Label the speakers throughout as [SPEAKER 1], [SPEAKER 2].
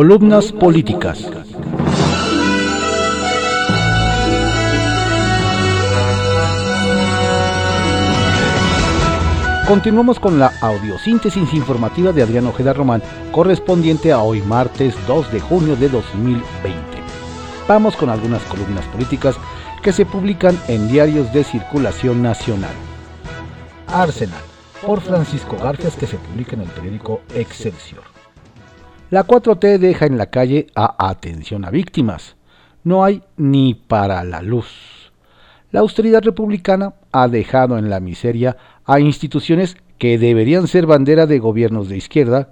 [SPEAKER 1] Columnas políticas. Continuamos con la audiosíntesis informativa de Adrián Ojeda Román, correspondiente a hoy martes 2 de junio de 2020. Vamos con algunas columnas políticas que se publican en diarios de circulación nacional. Arsenal, por Francisco Garfias, que se publica en el periódico Excelsior. La 4T deja en la calle a atención a víctimas. No hay ni para la luz. La austeridad republicana ha dejado en la miseria a instituciones que deberían ser bandera de gobiernos de izquierda,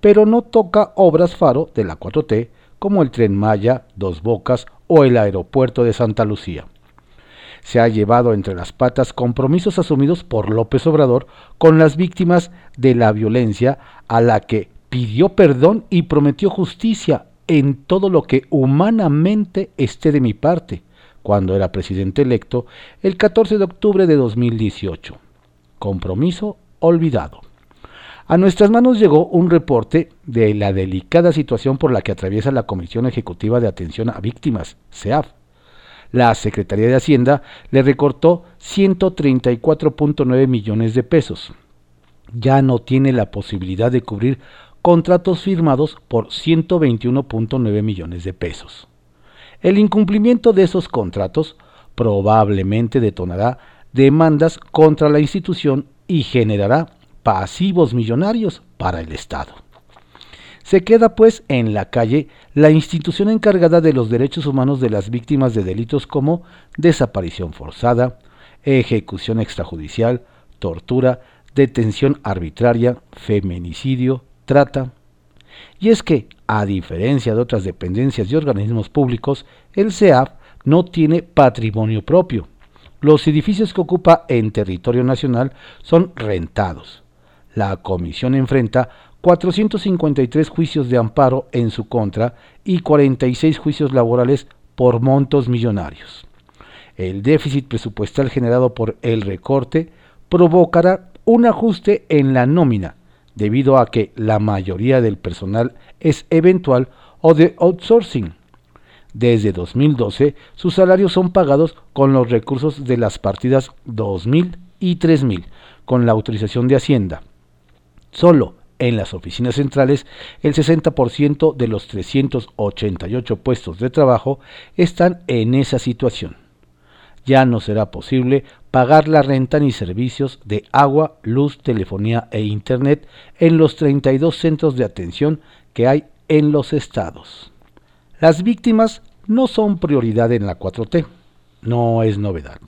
[SPEAKER 1] pero no toca obras faro de la 4T como el tren Maya, Dos Bocas o el aeropuerto de Santa Lucía. Se ha llevado entre las patas compromisos asumidos por López Obrador con las víctimas de la violencia a la que pidió perdón y prometió justicia en todo lo que humanamente esté de mi parte, cuando era presidente electo el 14 de octubre de 2018 compromiso olvidado. A nuestras manos llegó un reporte de la delicada situación por la que atraviesa la Comisión Ejecutiva de Atención a Víctimas, CEAF. La Secretaría de Hacienda le recortó 134.9 millones de pesos. Ya no tiene la posibilidad de cubrir contratos firmados por 121.9 millones de pesos. El incumplimiento de esos contratos probablemente detonará demandas contra la institución y generará pasivos millonarios para el Estado. Se queda pues en la calle la institución encargada de los derechos humanos de las víctimas de delitos como desaparición forzada, ejecución extrajudicial, tortura, detención arbitraria, feminicidio, trata. Y es que, a diferencia de otras dependencias y organismos públicos, el CEAF no tiene patrimonio propio, los edificios que ocupa en territorio nacional son rentados. La comisión enfrenta 453 juicios de amparo en su contra y 46 juicios laborales por montos millonarios. El déficit presupuestal generado por el recorte provocará un ajuste en la nómina, debido a que la mayoría del personal es eventual o de outsourcing desde 2012, sus salarios son pagados con los recursos de las partidas 2000 y 3000, con la autorización de Hacienda. Solo en las oficinas centrales, el 60% de los 388 puestos de trabajo están en esa situación. Ya no será posible pagar la renta ni servicios de agua, luz, telefonía e Internet en los 32 centros de atención que hay en los estados. Las víctimas no son prioridad en la 4T, no es novedad.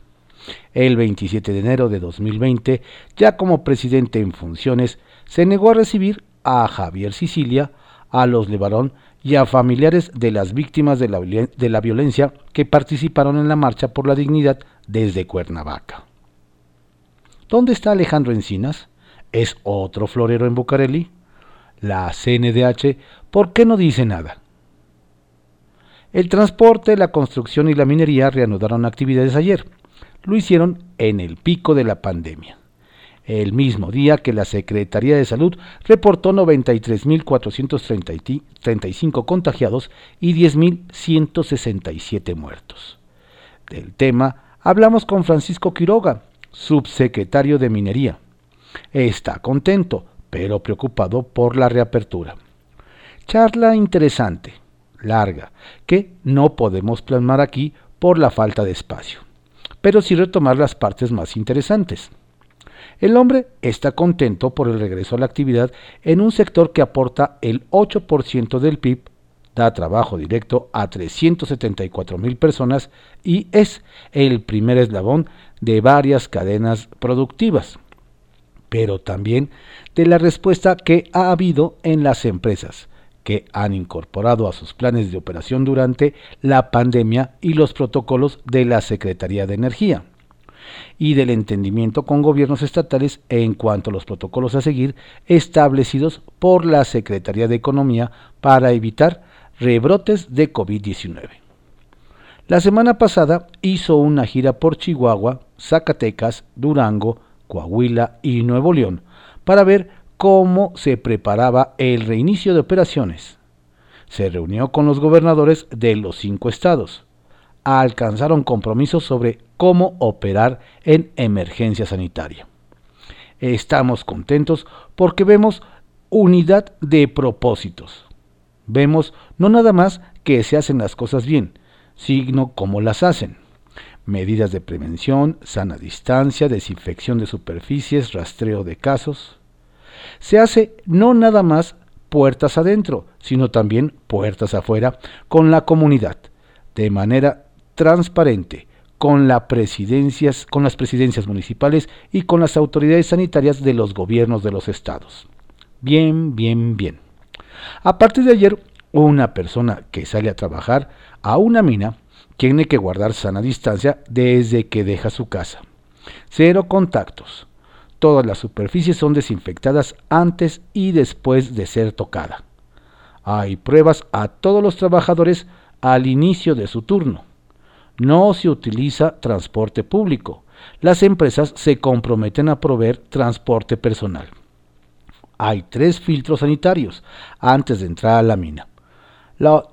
[SPEAKER 1] El 27 de enero de 2020, ya como presidente en funciones, se negó a recibir a Javier Sicilia, a los Levarón y a familiares de las víctimas de la, de la violencia que participaron en la marcha por la dignidad desde Cuernavaca. ¿Dónde está Alejandro Encinas? ¿Es otro florero en Bucareli? La CNDH, ¿por qué no dice nada? El transporte, la construcción y la minería reanudaron actividades ayer. Lo hicieron en el pico de la pandemia. El mismo día que la Secretaría de Salud reportó 93.435 contagiados y 10.167 muertos. Del tema hablamos con Francisco Quiroga, subsecretario de Minería. Está contento, pero preocupado por la reapertura. Charla interesante larga, que no podemos plasmar aquí por la falta de espacio, pero sí retomar las partes más interesantes. El hombre está contento por el regreso a la actividad en un sector que aporta el 8% del PIB, da trabajo directo a 374 mil personas y es el primer eslabón de varias cadenas productivas, pero también de la respuesta que ha habido en las empresas, que han incorporado a sus planes de operación durante la pandemia y los protocolos de la Secretaría de Energía y del entendimiento con gobiernos estatales en cuanto a los protocolos a seguir establecidos por la Secretaría de Economía para evitar rebrotes de COVID-19. La semana pasada hizo una gira por Chihuahua, Zacatecas, Durango, Coahuila y Nuevo León para ver cómo se preparaba el reinicio de operaciones. se reunió con los gobernadores de los cinco estados. Alcanzaron compromisos sobre cómo operar en emergencia sanitaria. Estamos contentos porque vemos unidad de propósitos. Vemos no nada más que se hacen las cosas bien, sino cómo las hacen. Medidas de prevención, sana distancia, desinfección de superficies, rastreo de casos. Se hace no nada más puertas adentro, sino también puertas afuera con la comunidad, de manera transparente, con, las presidencias municipales y con las autoridades sanitarias de los gobiernos de los estados. Bien, bien, bien. A partir de ayer, una persona que sale a trabajar a una mina tiene que guardar sana distancia desde que deja su casa. Cero contactos. Todas las superficies son desinfectadas antes y después de ser tocada. Hay pruebas a todos los trabajadores al inicio de su turno. No se utiliza transporte público. Las empresas se comprometen a proveer transporte personal. Hay tres filtros sanitarios antes de entrar a la mina. La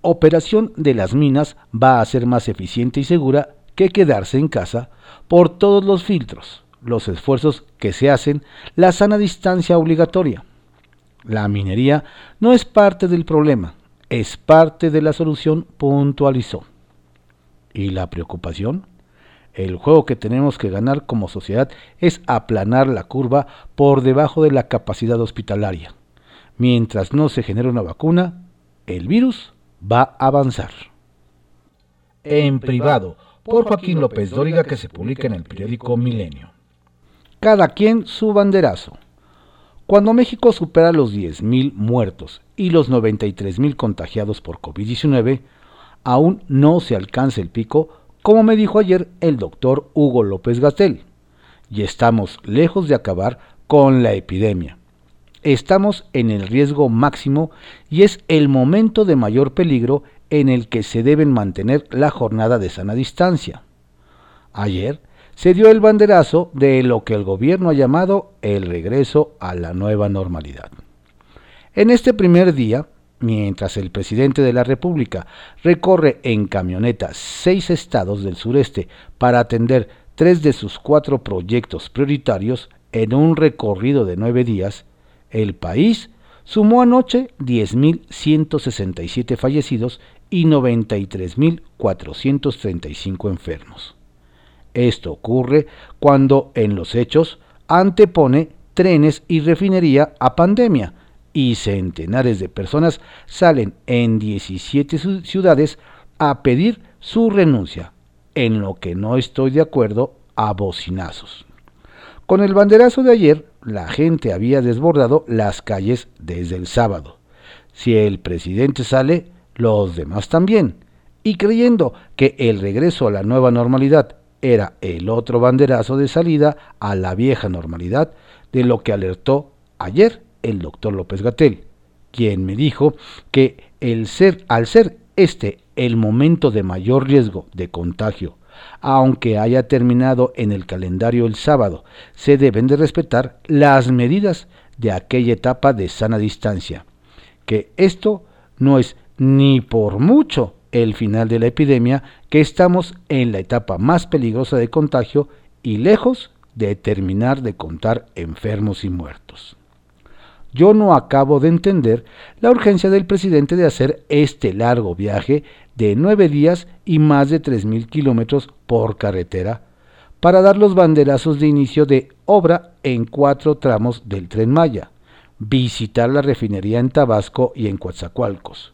[SPEAKER 1] operación de las minas va a ser más eficiente y segura que quedarse en casa por todos los filtros, los esfuerzos que se hacen, la sana distancia obligatoria. La minería no es parte del problema, es parte de la solución, puntualizó. ¿Y la preocupación? El juego que tenemos que ganar como sociedad es aplanar la curva por debajo de la capacidad hospitalaria. Mientras no se genere una vacuna, el virus va a avanzar. En privado, por Joaquín López Dóriga, que se publica en el periódico Milenio. Cada quien su banderazo. Cuando México supera los 10.000 muertos y los 93.000 contagiados por COVID-19, aún no se alcanza el pico, como me dijo ayer el doctor Hugo López Gastel, y estamos lejos de acabar con la epidemia. Estamos en el riesgo máximo y es el momento de mayor peligro en el que se deben mantener la jornada de sana distancia. Ayer se dio el banderazo de lo que el gobierno ha llamado el regreso a la nueva normalidad. En este primer día, mientras el presidente de la República recorre en camioneta seis estados del sureste para atender tres de sus cuatro proyectos prioritarios en un recorrido de nueve días, el país sumó anoche 10.167 fallecidos y 93.435 enfermos. Esto ocurre cuando en los hechos antepone trenes y refinería a pandemia, y centenares de personas salen en 17 ciudades a pedir su renuncia, en lo que no estoy de acuerdo a bocinazos. Con el banderazo de ayer, la gente había desbordado las calles desde el sábado. Si el presidente sale, los demás también. Y creyendo que el regreso a la nueva normalidad era el otro banderazo de salida a la vieja normalidad, de lo que alertó ayer el doctor López Gatel, quien me dijo que el ser, al ser este el momento de mayor riesgo de contagio, aunque haya terminado en el calendario el sábado, se deben de respetar las medidas de aquella etapa de sana distancia, que esto no es ni por mucho el final de la epidemia, que estamos en la etapa más peligrosa de contagio y lejos de terminar de contar enfermos y muertos. Yo no acabo de entender la urgencia del presidente de hacer este largo viaje de nueve días y más de tres mil kilómetros por carretera para dar los banderazos de inicio de obra en cuatro tramos del tren Maya, visitar la refinería en Tabasco y en Coatzacoalcos,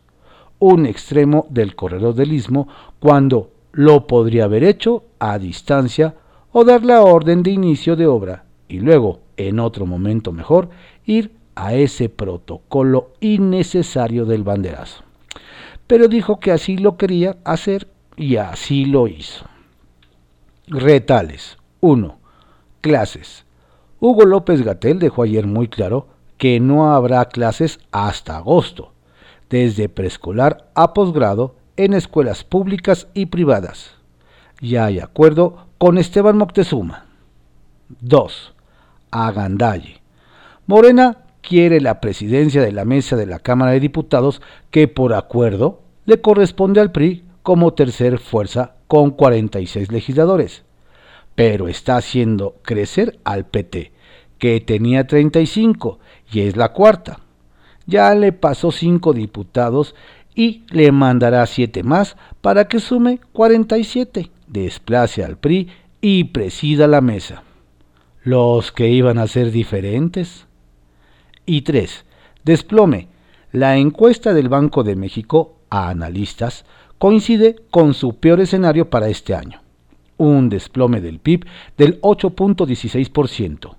[SPEAKER 1] un extremo del corredor del Istmo cuando lo podría haber hecho a distancia o dar la orden de inicio de obra y luego, en otro momento mejor, ir a ese protocolo innecesario del banderazo. Pero dijo que así lo quería hacer y así lo hizo. Retales 1. Clases. Hugo López Gatel dejó ayer muy claro que no habrá clases hasta agosto, desde preescolar a posgrado en escuelas públicas y privadas. Ya hay acuerdo con Esteban Moctezuma. 2. Agandalle. Morena quiere la presidencia de la mesa de la Cámara de Diputados que por acuerdo le corresponde al PRI como tercer fuerza con 46 legisladores, pero está haciendo crecer al PT, que tenía 35 y es la cuarta. Ya le pasó 5 diputados y le mandará 7 más para que sume 47, desplace al PRI y presida la mesa. Los que iban a ser diferentes. Y 3. Desplome. La encuesta del Banco de México a analistas coincide con su peor escenario para este año. Un desplome del PIB del 8.16%.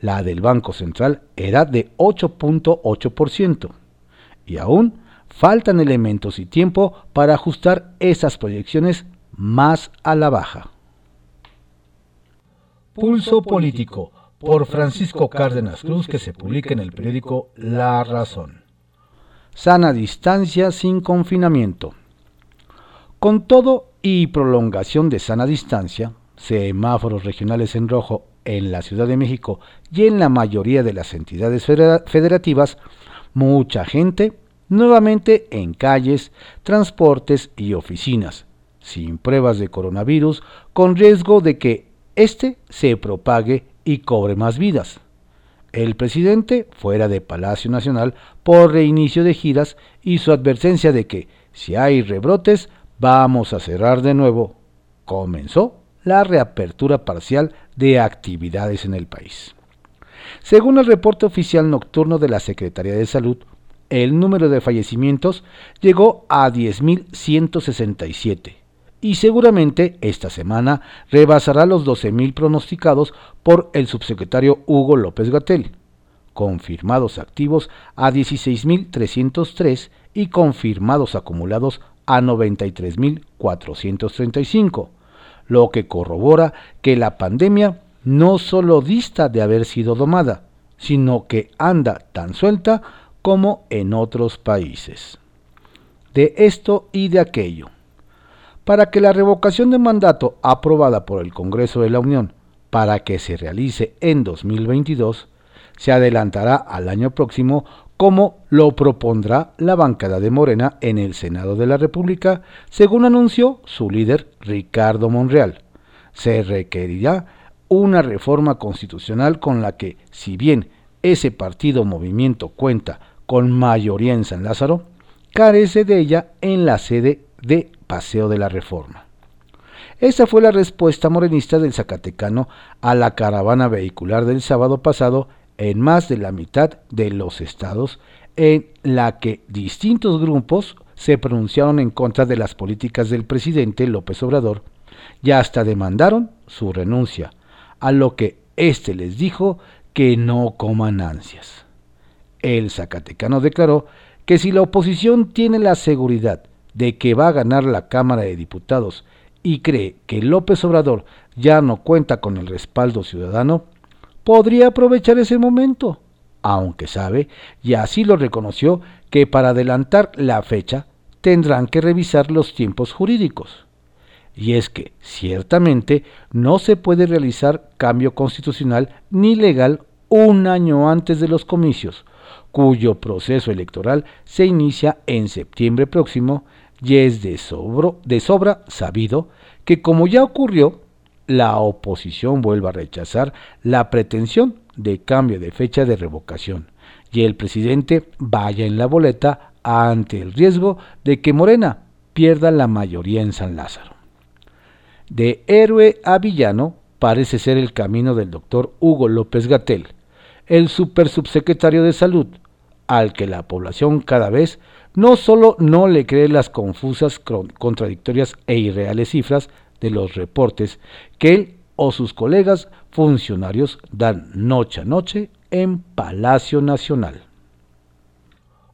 [SPEAKER 1] La del Banco Central era de 8.8%. Y aún faltan elementos y tiempo para ajustar esas proyecciones más a la baja. Pulso Político por Francisco Cárdenas Cruz que se publica en el periódico La Razón. Sana distancia sin confinamiento. Con todo y prolongación de sana distancia, semáforos regionales en rojo en la Ciudad de México y en la mayoría de las entidades federativas, mucha gente nuevamente en calles, transportes y oficinas, sin pruebas de coronavirus, con riesgo de que éste se propague y cobre más vidas. El presidente fuera de Palacio Nacional por reinicio de giras y su advertencia de que si hay rebrotes vamos a cerrar de nuevo. Comenzó la reapertura parcial de actividades en el país. Según el reporte oficial nocturno de la Secretaría de Salud, el número de fallecimientos llegó a 10.167 y seguramente esta semana rebasará los 12.000 pronosticados por el subsecretario Hugo López Gatel. Confirmados activos a 16.303 y confirmados acumulados a 93.435, lo que corrobora que la pandemia no solo dista de haber sido domada, sino que anda tan suelta como en otros países. De esto y de aquello para que la revocación de mandato aprobada por el Congreso de la Unión para que se realice en 2022 se adelantará al año próximo como lo propondrá la bancada de Morena en el Senado de la República, según anunció su líder Ricardo Monreal. Se requerirá una reforma constitucional con la que, si bien ese partido movimiento cuenta con mayoría en San Lázaro, carece de ella en la sede de Paseo de la Reforma. Esa fue la respuesta morenista del Zacatecano a la caravana vehicular del sábado pasado en más de la mitad de los estados en la que distintos grupos se pronunciaron en contra de las políticas del presidente López Obrador y hasta demandaron su renuncia, a lo que éste les dijo que no coman ansias. El Zacatecano declaró que si la oposición tiene la seguridad de que va a ganar la Cámara de Diputados y cree que López Obrador ya no cuenta con el respaldo ciudadano, podría aprovechar ese momento, aunque sabe, y así lo reconoció, que para adelantar la fecha tendrán que revisar los tiempos jurídicos. Y es que, ciertamente, no se puede realizar cambio constitucional ni legal un año antes de los comicios, cuyo proceso electoral se inicia en septiembre próximo y es de, sobra sabido que como ya ocurrió, la oposición vuelva a rechazar la pretensión de cambio de fecha de revocación y el presidente vaya en la boleta ante el riesgo de que Morena pierda la mayoría en San Lázaro. De héroe a villano parece ser el camino del doctor Hugo López Gatel, el supersubsecretario de Salud, al que la población cada vez no solo no le cree las confusas, contradictorias e irreales cifras de los reportes que él o sus colegas funcionarios dan noche a noche en Palacio Nacional.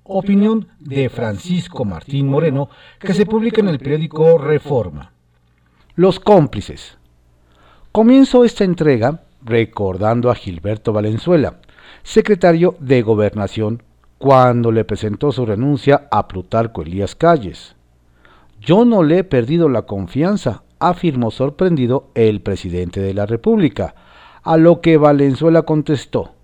[SPEAKER 1] Opinión de Francisco Martín Moreno que se publica en el periódico Reforma. Los cómplices. Comienzo esta entrega recordando a Gilberto Valenzuela, secretario de Gobernación cuando le presentó su renuncia a Plutarco Elías Calles. Yo no le he perdido la confianza, afirmó sorprendido el presidente de la República, a lo que Valenzuela contestó,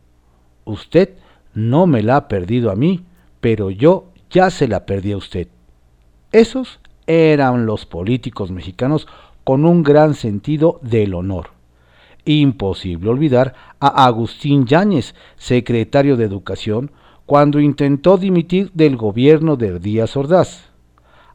[SPEAKER 1] usted no me la ha perdido a mí, pero yo ya se la perdí a usted. Esos eran los políticos mexicanos con un gran sentido del honor. Imposible olvidar a Agustín Yáñez, secretario de Educación, cuando intentó dimitir del gobierno de Díaz Ordaz.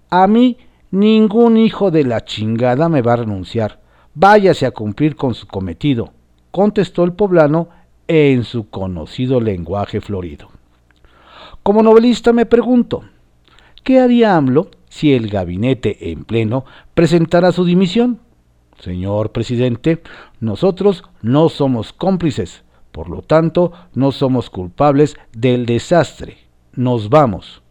[SPEAKER 1] A mí ningún hijo de la chingada me va a renunciar. Váyase a cumplir con su cometido, contestó el poblano en su conocido lenguaje florido. Como novelista me pregunto, ¿qué haría AMLO si el gabinete en pleno presentara su dimisión? Señor presidente, nosotros no somos cómplices, por lo tanto no somos culpables del desastre. Nos vamos.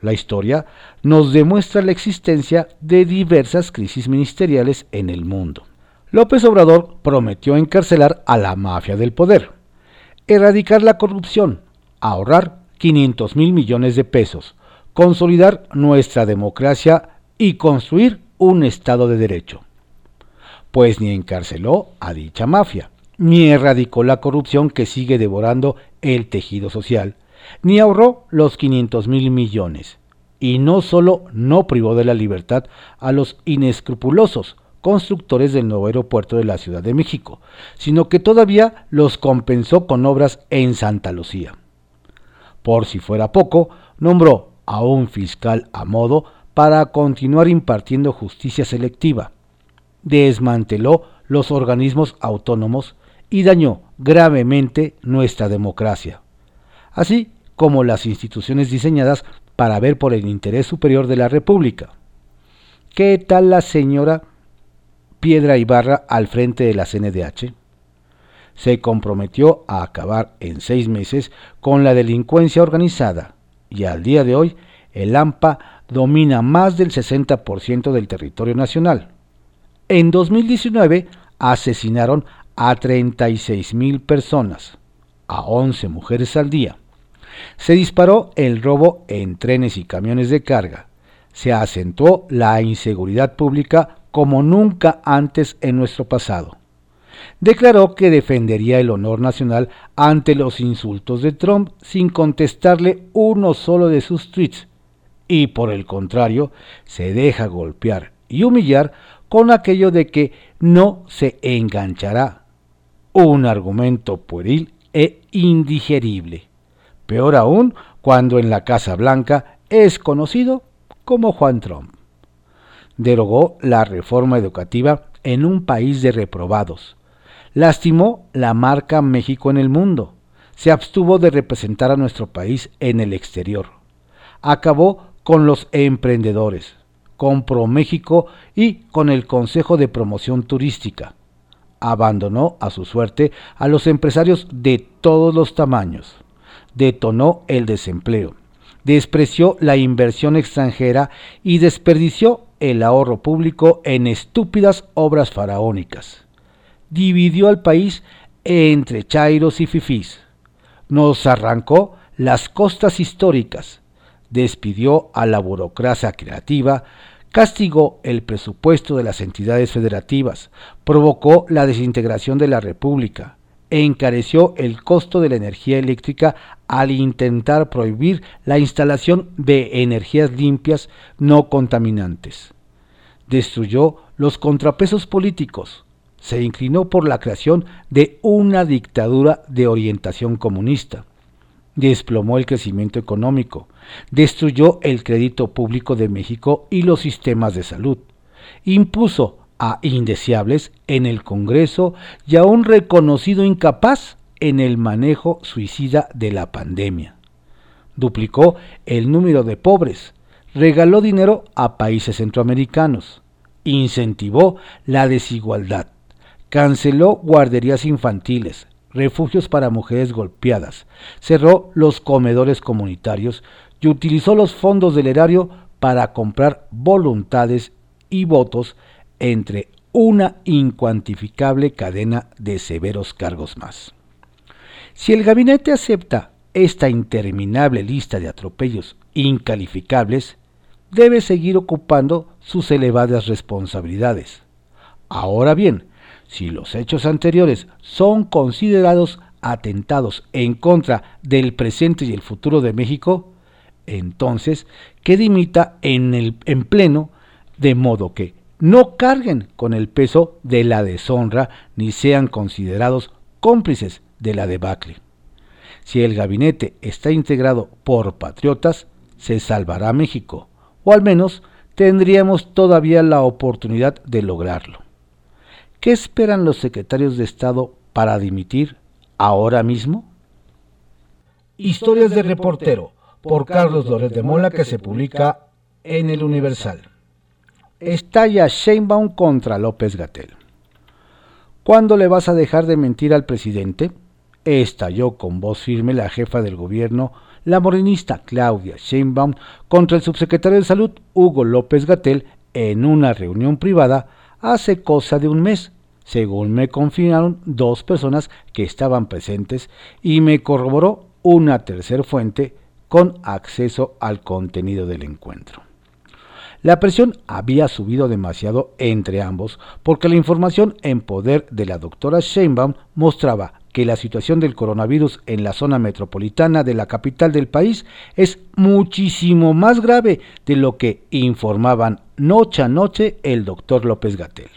[SPEAKER 1] La historia nos demuestra la existencia de diversas crisis ministeriales en el mundo. López Obrador prometió encarcelar a la mafia del poder, erradicar la corrupción, ahorrar 500 mil millones de pesos, consolidar nuestra democracia y construir un Estado de Derecho pues ni encarceló a dicha mafia, ni erradicó la corrupción que sigue devorando el tejido social, ni ahorró los 500 mil millones, y no solo no privó de la libertad a los inescrupulosos constructores del nuevo aeropuerto de la Ciudad de México, sino que todavía los compensó con obras en Santa Lucía. Por si fuera poco, nombró a un fiscal a modo para continuar impartiendo justicia selectiva, desmanteló los organismos autónomos y dañó gravemente nuestra democracia, así como las instituciones diseñadas para ver por el interés superior de la República. ¿Qué tal la señora Piedra Ibarra al frente de la CNDH? Se comprometió a acabar en seis meses con la delincuencia organizada y al día de hoy el AMPA domina más del 60% del territorio nacional. En 2019 asesinaron a 36 mil personas, a 11 mujeres al día. Se disparó el robo en trenes y camiones de carga. Se acentuó la inseguridad pública como nunca antes en nuestro pasado. Declaró que defendería el honor nacional ante los insultos de Trump sin contestarle uno solo de sus tweets y por el contrario se deja golpear y humillar con aquello de que no se enganchará. Un argumento pueril e indigerible. Peor aún cuando en la Casa Blanca es conocido como Juan Trump. Derogó la reforma educativa en un país de reprobados. Lastimó la marca México en el mundo. Se abstuvo de representar a nuestro país en el exterior. Acabó con los emprendedores con ProMéxico y con el Consejo de Promoción Turística. Abandonó a su suerte a los empresarios de todos los tamaños. Detonó el desempleo. Despreció la inversión extranjera y desperdició el ahorro público en estúpidas obras faraónicas. Dividió al país entre chairos y fifís. Nos arrancó las costas históricas. Despidió a la burocracia creativa castigó el presupuesto de las entidades federativas, provocó la desintegración de la República e encareció el costo de la energía eléctrica al intentar prohibir la instalación de energías limpias no contaminantes. Destruyó los contrapesos políticos, se inclinó por la creación de una dictadura de orientación comunista desplomó el crecimiento económico, destruyó el crédito público de México y los sistemas de salud, impuso a indeseables en el Congreso y a un reconocido incapaz en el manejo suicida de la pandemia. Duplicó el número de pobres, regaló dinero a países centroamericanos, incentivó la desigualdad, canceló guarderías infantiles, refugios para mujeres golpeadas, cerró los comedores comunitarios y utilizó los fondos del erario para comprar voluntades y votos entre una incuantificable cadena de severos cargos más. Si el gabinete acepta esta interminable lista de atropellos incalificables, debe seguir ocupando sus elevadas responsabilidades. Ahora bien, si los hechos anteriores son considerados atentados en contra del presente y el futuro de México, entonces que dimita en, el, en pleno, de modo que no carguen con el peso de la deshonra ni sean considerados cómplices de la debacle. Si el gabinete está integrado por patriotas, se salvará México, o al menos tendríamos todavía la oportunidad de lograrlo. ¿Qué esperan los secretarios de Estado para dimitir ahora mismo? Historias de reportero por Carlos Loret de Mola que se publica en el Universal. Estalla Sheinbaum contra López Gatel. ¿Cuándo le vas a dejar de mentir al presidente? Estalló con voz firme la jefa del gobierno, la morenista Claudia Sheinbaum, contra el subsecretario de Salud Hugo López Gatel en una reunión privada hace cosa de un mes, según me confirmaron dos personas que estaban presentes y me corroboró una tercera fuente con acceso al contenido del encuentro. La presión había subido demasiado entre ambos porque la información en poder de la doctora Sheinbaum mostraba que la situación del coronavirus en la zona metropolitana de la capital del país es muchísimo más grave de lo que informaban noche a noche el doctor López Gatel.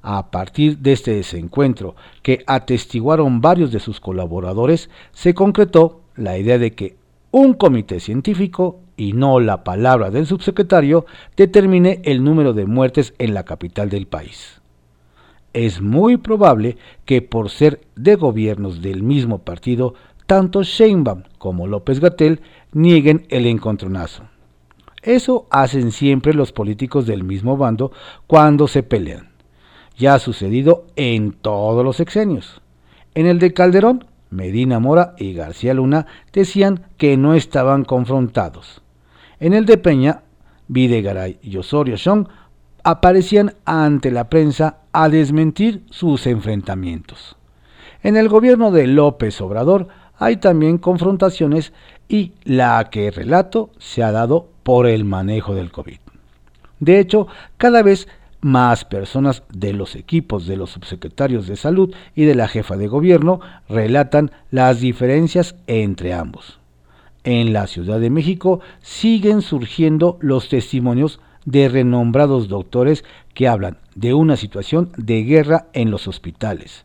[SPEAKER 1] A partir de este desencuentro, que atestiguaron varios de sus colaboradores, se concretó la idea de que un comité científico y no la palabra del subsecretario determine el número de muertes en la capital del país. Es muy probable que por ser de gobiernos del mismo partido, tanto Sheinbaum como López Gatel nieguen el encontronazo. Eso hacen siempre los políticos del mismo bando cuando se pelean. Ya ha sucedido en todos los exenios. En el de Calderón, Medina Mora y García Luna decían que no estaban confrontados. En el de Peña, Videgaray y Osorio Chong aparecían ante la prensa a desmentir sus enfrentamientos. En el gobierno de López Obrador hay también confrontaciones y la que relato se ha dado por el manejo del COVID. De hecho, cada vez más personas de los equipos de los subsecretarios de salud y de la jefa de gobierno relatan las diferencias entre ambos. En la Ciudad de México siguen surgiendo los testimonios de renombrados doctores que hablan de una situación de guerra en los hospitales.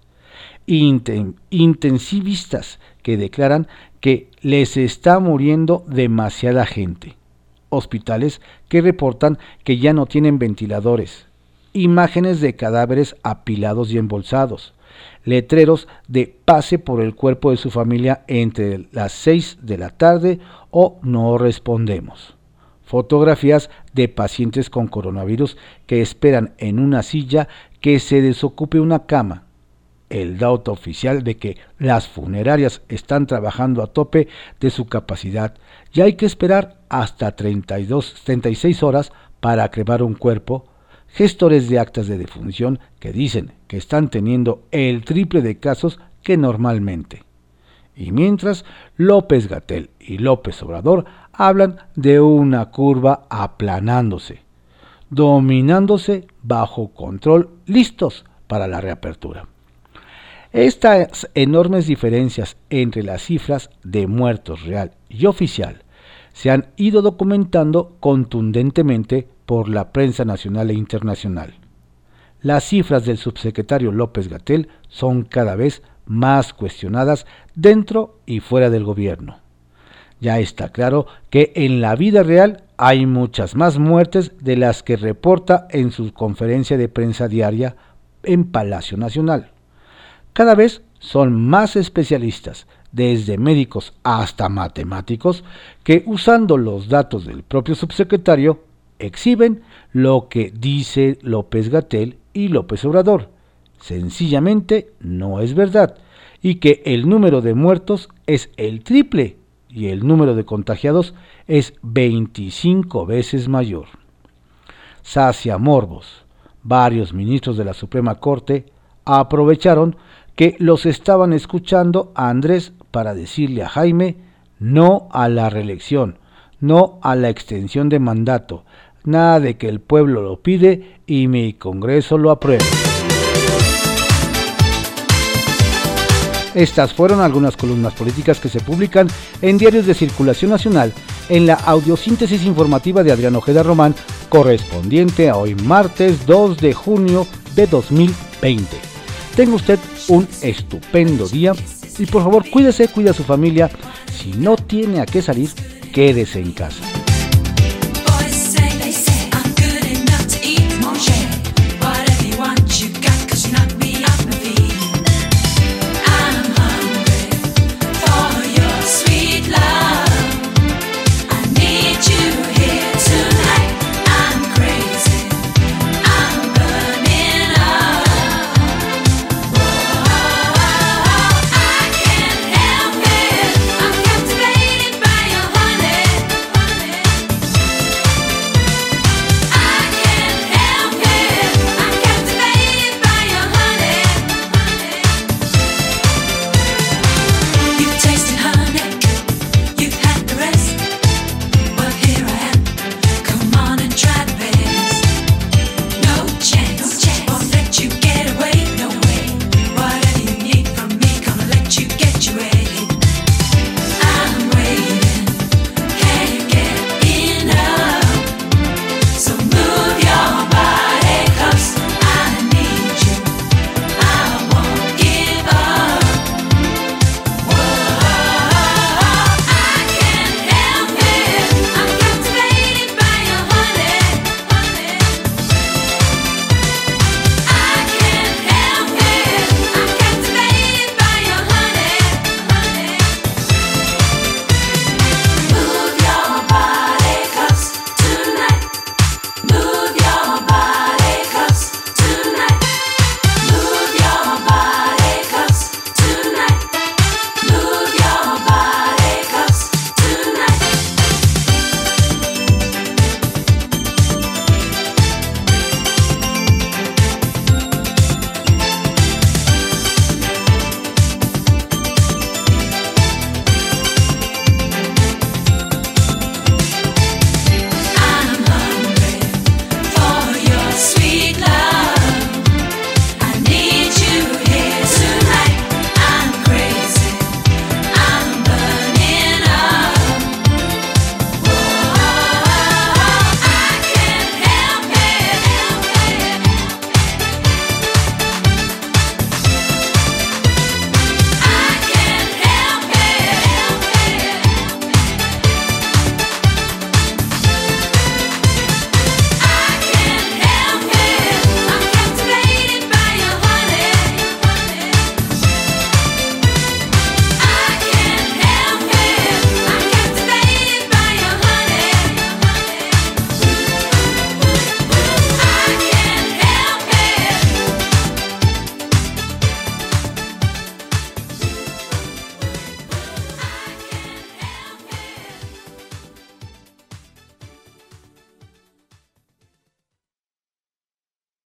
[SPEAKER 1] intensivistas que declaran que les está muriendo demasiada gente. Hospitales que reportan que ya no tienen ventiladores. Imágenes de cadáveres apilados y embolsados letreros de pase por el cuerpo de su familia entre las 6 de la tarde o no respondemos. Fotografías de pacientes con coronavirus que esperan en una silla que se desocupe una cama. El dato oficial de que las funerarias están trabajando a tope de su capacidad y hay que esperar hasta 32, 36 horas para crevar un cuerpo gestores de actas de defunción que dicen que están teniendo el triple de casos que normalmente. Y mientras López Gatel y López Obrador hablan de una curva aplanándose, dominándose bajo control, listos para la reapertura. Estas enormes diferencias entre las cifras de muertos real y oficial se han ido documentando contundentemente por la prensa nacional e internacional. Las cifras del subsecretario López Gatel son cada vez más cuestionadas dentro y fuera del gobierno. Ya está claro que en la vida real hay muchas más muertes de las que reporta en su conferencia de prensa diaria en Palacio Nacional. Cada vez son más especialistas, desde médicos hasta matemáticos, que usando los datos del propio subsecretario exhiben lo que dice López Gatel y López Obrador. Sencillamente no es verdad y que el número de muertos es el triple y el número de contagiados es 25 veces mayor. Sacia Morbos, varios ministros de la Suprema Corte aprovecharon que los estaban escuchando a Andrés para decirle a Jaime no a la reelección, no a la extensión de mandato, nada de que el pueblo lo pide y mi Congreso lo apruebe. Estas fueron algunas columnas políticas que se publican en diarios de circulación nacional en la audiosíntesis informativa de Adrián Ojeda Román, correspondiente a hoy martes 2 de junio de 2020. Tenga usted un estupendo día y por favor cuídese, cuida a su familia. Si no tiene a qué salir, quédese en casa.